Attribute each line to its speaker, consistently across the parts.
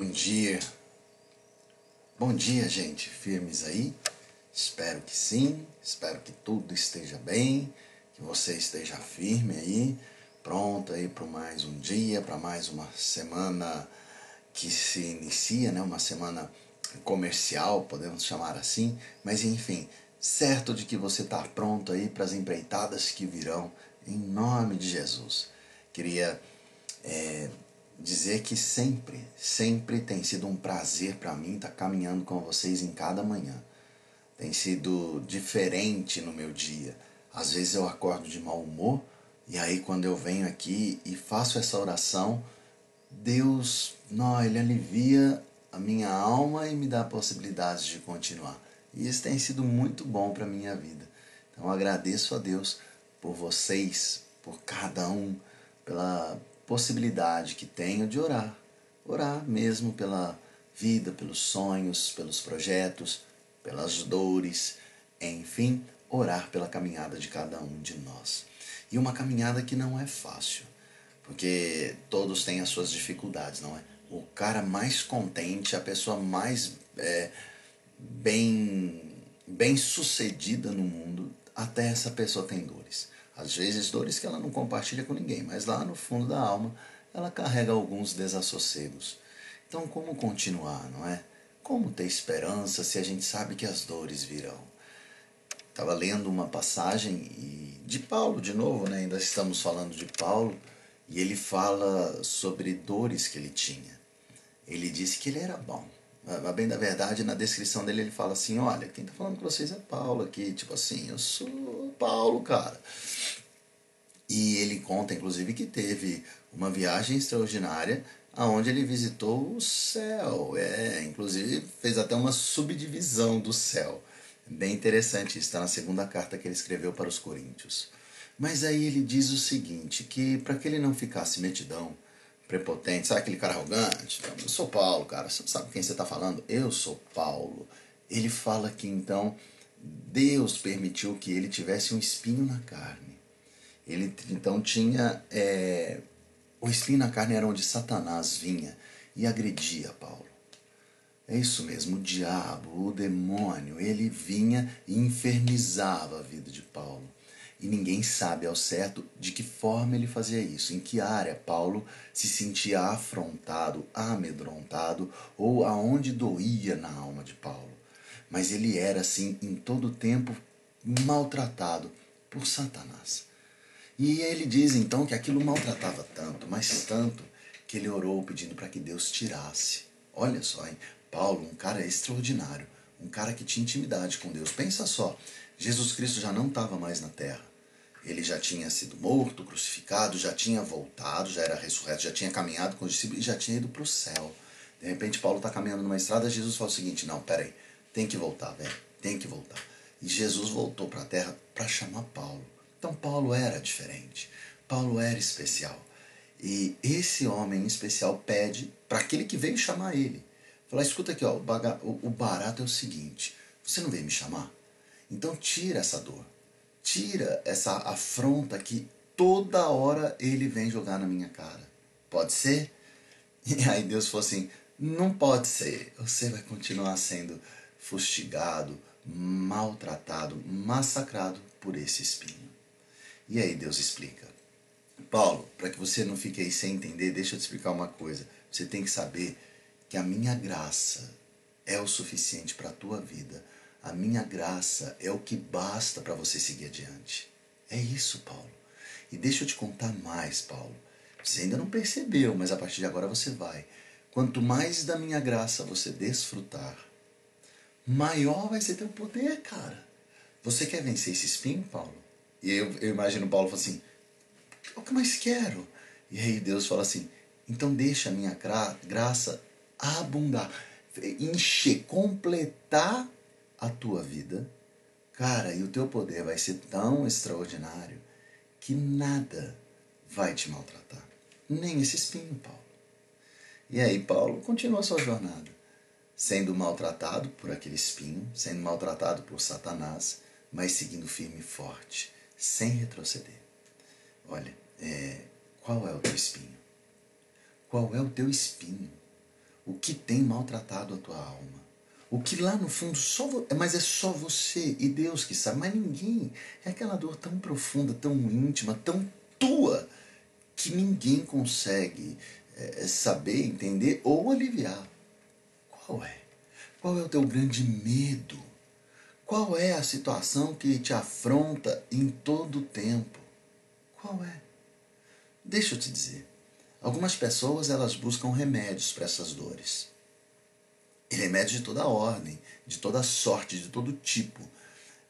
Speaker 1: Bom dia. Bom dia, gente. Firmes aí? Espero que sim. Espero que tudo esteja bem, que você esteja firme aí, pronto aí para mais um dia, para mais uma semana que se inicia, né? Uma semana comercial, podemos chamar assim, mas enfim, certo de que você está pronto aí para as empreitadas que virão, em nome de Jesus. Queria é, dizer que sempre, sempre tem sido um prazer para mim estar tá caminhando com vocês em cada manhã. Tem sido diferente no meu dia. Às vezes eu acordo de mau humor e aí quando eu venho aqui e faço essa oração, Deus, não, ele alivia a minha alma e me dá a possibilidade de continuar. E isso tem sido muito bom para minha vida. Então agradeço a Deus por vocês, por cada um, pela possibilidade que tenho de orar. Orar mesmo pela vida, pelos sonhos, pelos projetos, pelas dores, enfim, orar pela caminhada de cada um de nós. E uma caminhada que não é fácil, porque todos têm as suas dificuldades, não é? O cara mais contente, a pessoa mais é, bem, bem sucedida no mundo, até essa pessoa tem dores. Às vezes dores que ela não compartilha com ninguém, mas lá no fundo da alma ela carrega alguns desassossegos. Então, como continuar, não é? Como ter esperança se a gente sabe que as dores virão? Estava lendo uma passagem de Paulo, de novo, né? ainda estamos falando de Paulo, e ele fala sobre dores que ele tinha. Ele disse que ele era bom. A bem da verdade, na descrição dele, ele fala assim: Olha, quem está falando com vocês é Paulo aqui. Tipo assim, eu sou Paulo, cara. E ele conta, inclusive, que teve uma viagem extraordinária aonde ele visitou o céu. É, inclusive fez até uma subdivisão do céu. Bem interessante, está na segunda carta que ele escreveu para os Coríntios. Mas aí ele diz o seguinte, que para que ele não ficasse metidão, prepotente, sabe aquele cara arrogante? Eu sou Paulo, cara, você sabe quem você está falando? Eu sou Paulo. Ele fala que então Deus permitiu que ele tivesse um espinho na carne ele então tinha. É, o espinho na carne era onde Satanás vinha e agredia Paulo. É isso mesmo, o diabo, o demônio, ele vinha e infernizava a vida de Paulo. E ninguém sabe ao certo de que forma ele fazia isso, em que área Paulo se sentia afrontado, amedrontado ou aonde doía na alma de Paulo. Mas ele era assim em todo o tempo maltratado por Satanás. E ele diz então que aquilo maltratava tanto, mas tanto, que ele orou pedindo para que Deus tirasse. Olha só, hein? Paulo, um cara extraordinário, um cara que tinha intimidade com Deus. Pensa só, Jesus Cristo já não estava mais na terra. Ele já tinha sido morto, crucificado, já tinha voltado, já era ressurreto, já tinha caminhado com os discípulos e já tinha ido para o céu. De repente, Paulo está caminhando numa estrada, Jesus fala o seguinte: Não, peraí, tem que voltar, velho, tem que voltar. E Jesus voltou para a terra para chamar Paulo. Então Paulo era diferente, Paulo era especial. E esse homem especial pede para aquele que veio chamar ele. Falar, escuta aqui, ó, o barato é o seguinte, você não veio me chamar? Então tira essa dor, tira essa afronta que toda hora ele vem jogar na minha cara. Pode ser? E aí Deus falou assim, não pode ser, você vai continuar sendo fustigado, maltratado, massacrado por esse espinho. E aí Deus explica. Paulo, para que você não fique aí sem entender, deixa eu te explicar uma coisa. Você tem que saber que a minha graça é o suficiente para a tua vida. A minha graça é o que basta para você seguir adiante. É isso, Paulo. E deixa eu te contar mais, Paulo. Você ainda não percebeu, mas a partir de agora você vai. Quanto mais da minha graça você desfrutar, maior vai ser teu poder, cara. Você quer vencer esse espinho, Paulo? E eu, eu imagino Paulo falando assim: o que mais quero? E aí Deus fala assim: então deixa a minha gra graça abundar, encher, completar a tua vida. Cara, e o teu poder vai ser tão extraordinário que nada vai te maltratar. Nem esse espinho, Paulo. E aí Paulo continua a sua jornada, sendo maltratado por aquele espinho, sendo maltratado por Satanás, mas seguindo firme e forte sem retroceder. Olha, é, qual é o teu espinho? Qual é o teu espinho? o que tem maltratado a tua alma. O que lá no fundo só mas é só você e Deus que sabe, mas ninguém. É aquela dor tão profunda, tão íntima, tão tua que ninguém consegue é, saber, entender ou aliviar. Qual é? Qual é o teu grande medo? Qual é a situação que te afronta em todo o tempo? Qual é? Deixa eu te dizer. Algumas pessoas elas buscam remédios para essas dores. E remédios de toda ordem, de toda sorte, de todo tipo.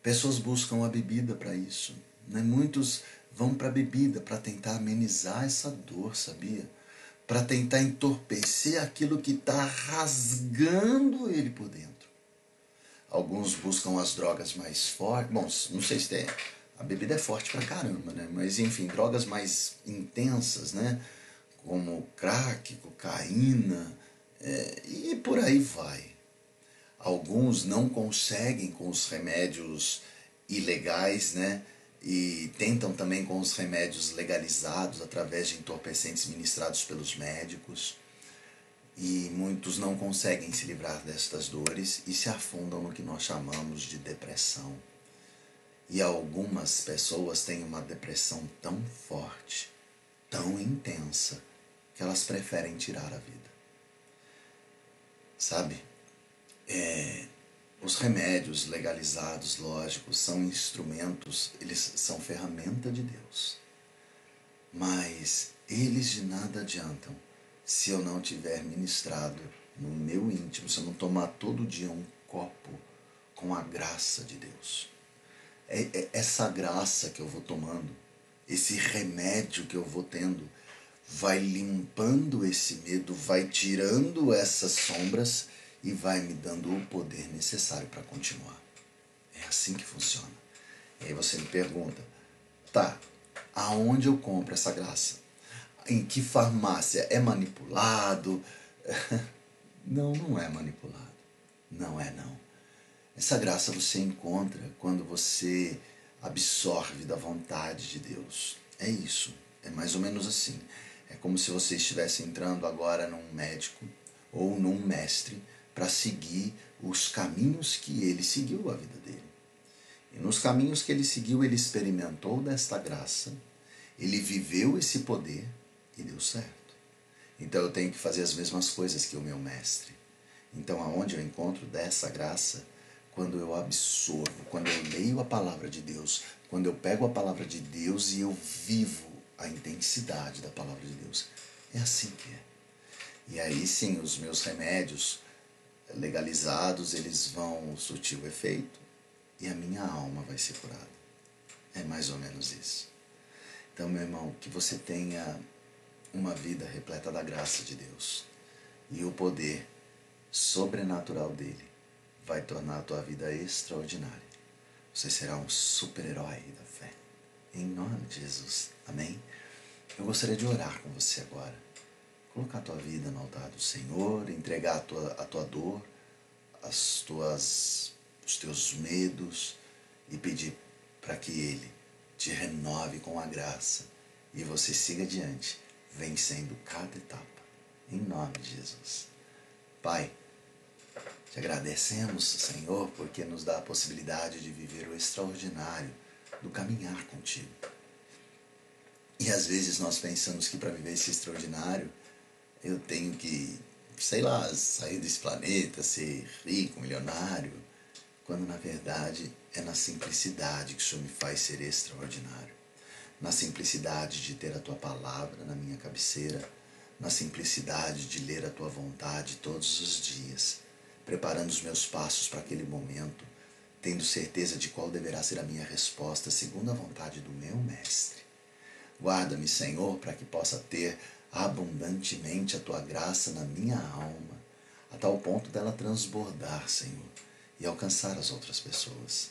Speaker 1: Pessoas buscam a bebida para isso. Né? Muitos vão para a bebida para tentar amenizar essa dor, sabia? Para tentar entorpecer aquilo que está rasgando ele por dentro. Alguns buscam as drogas mais fortes. Bom, não sei se tem. A bebida é forte pra caramba, né? Mas enfim, drogas mais intensas, né? Como crack, cocaína é, e por aí vai. Alguns não conseguem com os remédios ilegais, né? E tentam também com os remédios legalizados através de entorpecentes ministrados pelos médicos e muitos não conseguem se livrar destas dores e se afundam no que nós chamamos de depressão. E algumas pessoas têm uma depressão tão forte, tão intensa, que elas preferem tirar a vida. Sabe? É, os remédios legalizados, lógicos, são instrumentos, eles são ferramenta de Deus. Mas eles de nada adiantam se eu não tiver ministrado no meu íntimo, se eu não tomar todo dia um copo com a graça de Deus. É, é essa graça que eu vou tomando, esse remédio que eu vou tendo, vai limpando esse medo, vai tirando essas sombras e vai me dando o poder necessário para continuar. É assim que funciona. E aí você me pergunta, tá, aonde eu compro essa graça? em que farmácia é manipulado. Não, não é manipulado. Não é não. Essa graça você encontra quando você absorve da vontade de Deus. É isso. É mais ou menos assim. É como se você estivesse entrando agora num médico ou num mestre para seguir os caminhos que ele seguiu a vida dele. E nos caminhos que ele seguiu, ele experimentou desta graça, ele viveu esse poder e deu certo. Então eu tenho que fazer as mesmas coisas que o meu mestre. Então aonde eu encontro dessa graça? Quando eu absorvo, quando eu leio a palavra de Deus, quando eu pego a palavra de Deus e eu vivo a intensidade da palavra de Deus. É assim que é. E aí sim, os meus remédios legalizados, eles vão surtir o efeito e a minha alma vai ser curada. É mais ou menos isso. Então, meu irmão, que você tenha uma vida repleta da graça de Deus. E o poder sobrenatural dele vai tornar a tua vida extraordinária. Você será um super-herói da fé. Em nome de Jesus. Amém? Eu gostaria de orar com você agora. Colocar a tua vida no altar do Senhor, entregar a tua, a tua dor, as tuas, os teus medos e pedir para que Ele te renove com a graça e você siga adiante vencendo cada etapa. Em nome de Jesus. Pai, te agradecemos, Senhor, porque nos dá a possibilidade de viver o extraordinário do caminhar contigo. E às vezes nós pensamos que para viver esse extraordinário eu tenho que, sei lá, sair desse planeta, ser rico, milionário, quando na verdade é na simplicidade que o Senhor me faz ser extraordinário na simplicidade de ter a tua palavra na minha cabeceira, na simplicidade de ler a tua vontade todos os dias, preparando os meus passos para aquele momento, tendo certeza de qual deverá ser a minha resposta segundo a vontade do meu Mestre. Guarda-me, Senhor, para que possa ter abundantemente a tua graça na minha alma, a tal ponto dela transbordar, Senhor, e alcançar as outras pessoas.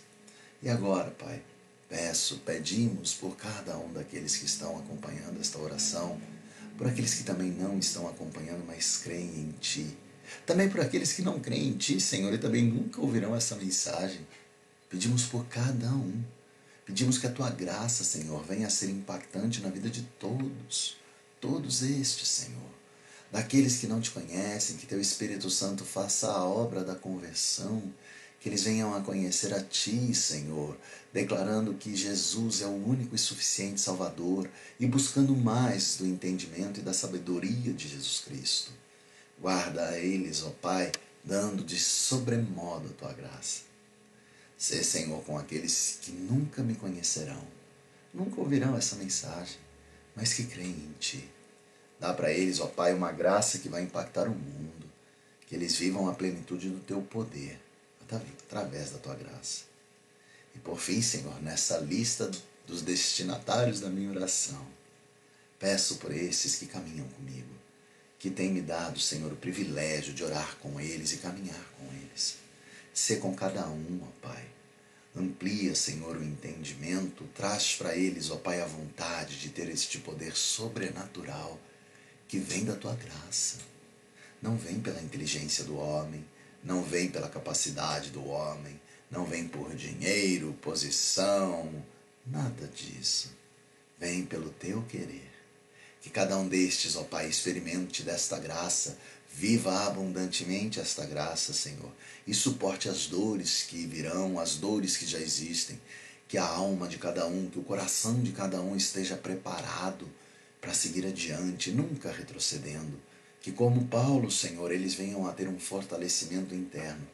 Speaker 1: E agora, Pai, Peço, pedimos por cada um daqueles que estão acompanhando esta oração, por aqueles que também não estão acompanhando, mas creem em Ti. Também por aqueles que não creem em Ti, Senhor, e também nunca ouvirão essa mensagem. Pedimos por cada um. Pedimos que a Tua graça, Senhor, venha a ser impactante na vida de todos, todos estes, Senhor. daqueles que não te conhecem, que teu Espírito Santo faça a obra da conversão, que eles venham a conhecer a Ti, Senhor, declarando que Jesus é o único e suficiente Salvador e buscando mais do entendimento e da sabedoria de Jesus Cristo. Guarda a eles, ó Pai, dando de sobremodo a Tua graça. Sê, Senhor, com aqueles que nunca me conhecerão, nunca ouvirão essa mensagem, mas que creem em Ti. Dá para eles, ó Pai, uma graça que vai impactar o mundo, que eles vivam a plenitude do Teu poder, através da Tua graça. E por fim, Senhor, nessa lista dos destinatários da minha oração, peço por esses que caminham comigo, que têm me dado, Senhor, o privilégio de orar com eles e caminhar com eles. Ser com cada um, ó Pai. Amplia, Senhor, o entendimento, traz para eles, ó Pai, a vontade de ter este poder sobrenatural que vem da tua graça. Não vem pela inteligência do homem, não vem pela capacidade do homem, não vem por dinheiro, posição, nada disso. Vem pelo teu querer. Que cada um destes, ó Pai, experimente desta graça, viva abundantemente esta graça, Senhor, e suporte as dores que virão, as dores que já existem. Que a alma de cada um, que o coração de cada um esteja preparado para seguir adiante, nunca retrocedendo. Que, como Paulo, Senhor, eles venham a ter um fortalecimento interno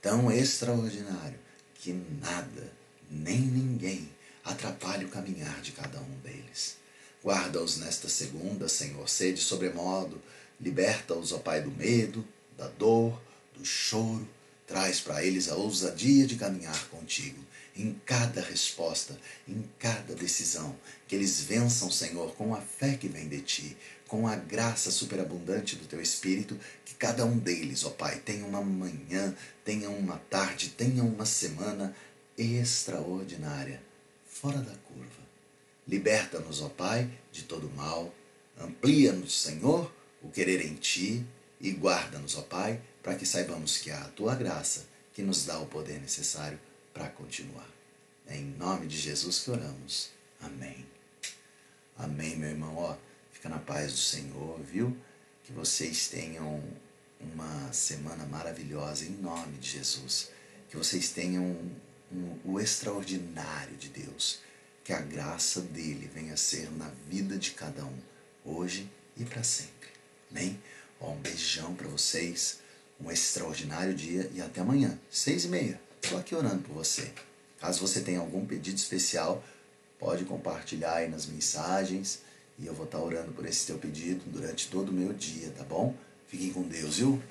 Speaker 1: tão extraordinário que nada, nem ninguém, atrapalhe o caminhar de cada um deles. Guarda-os nesta segunda, Senhor, sede sobremodo, liberta-os, ó Pai, do medo, da dor, do choro, traz para eles a ousadia de caminhar contigo. Em cada resposta, em cada decisão, que eles vençam, Senhor, com a fé que vem de ti, com a graça superabundante do teu Espírito, que cada um deles, ó Pai, tenha uma manhã, tenha uma tarde, tenha uma semana extraordinária, fora da curva. Liberta-nos, ó Pai, de todo mal, amplia-nos, Senhor, o querer em Ti e guarda-nos, ó Pai, para que saibamos que é a Tua graça que nos dá o poder necessário para continuar. É em nome de Jesus que oramos. Amém. Amém, meu irmão. Ó, Fica na paz do Senhor, viu? Que vocês tenham uma semana maravilhosa em nome de Jesus. Que vocês tenham um, um, o extraordinário de Deus. Que a graça dele venha ser na vida de cada um, hoje e para sempre. Amém? Ó, um beijão para vocês, um extraordinário dia e até amanhã, seis e meia. Estou aqui orando por você. Caso você tenha algum pedido especial, pode compartilhar aí nas mensagens e eu vou estar orando por esse teu pedido durante todo o meu dia, tá bom? Fiquem com Deus, viu?